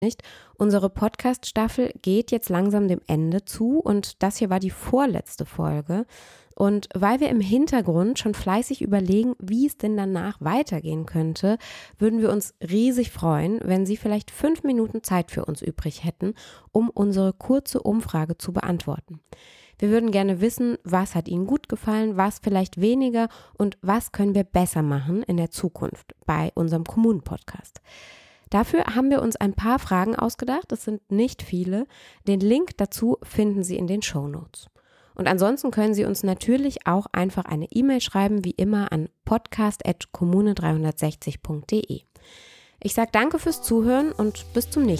nicht. Unsere Podcast-Staffel geht jetzt langsam dem Ende zu und das hier war die vorletzte Folge. Und weil wir im Hintergrund schon fleißig überlegen, wie es denn danach weitergehen könnte, würden wir uns riesig freuen, wenn Sie vielleicht fünf Minuten Zeit für uns übrig hätten, um unsere kurze Umfrage zu beantworten. Wir würden gerne wissen, was hat Ihnen gut gefallen, was vielleicht weniger und was können wir besser machen in der Zukunft bei unserem Kommunen-Podcast. Dafür haben wir uns ein paar Fragen ausgedacht. Es sind nicht viele. Den Link dazu finden Sie in den Show Notes. Und ansonsten können Sie uns natürlich auch einfach eine E-Mail schreiben, wie immer an podcast.kommune360.de. Ich sage danke fürs Zuhören und bis zum nächsten Mal.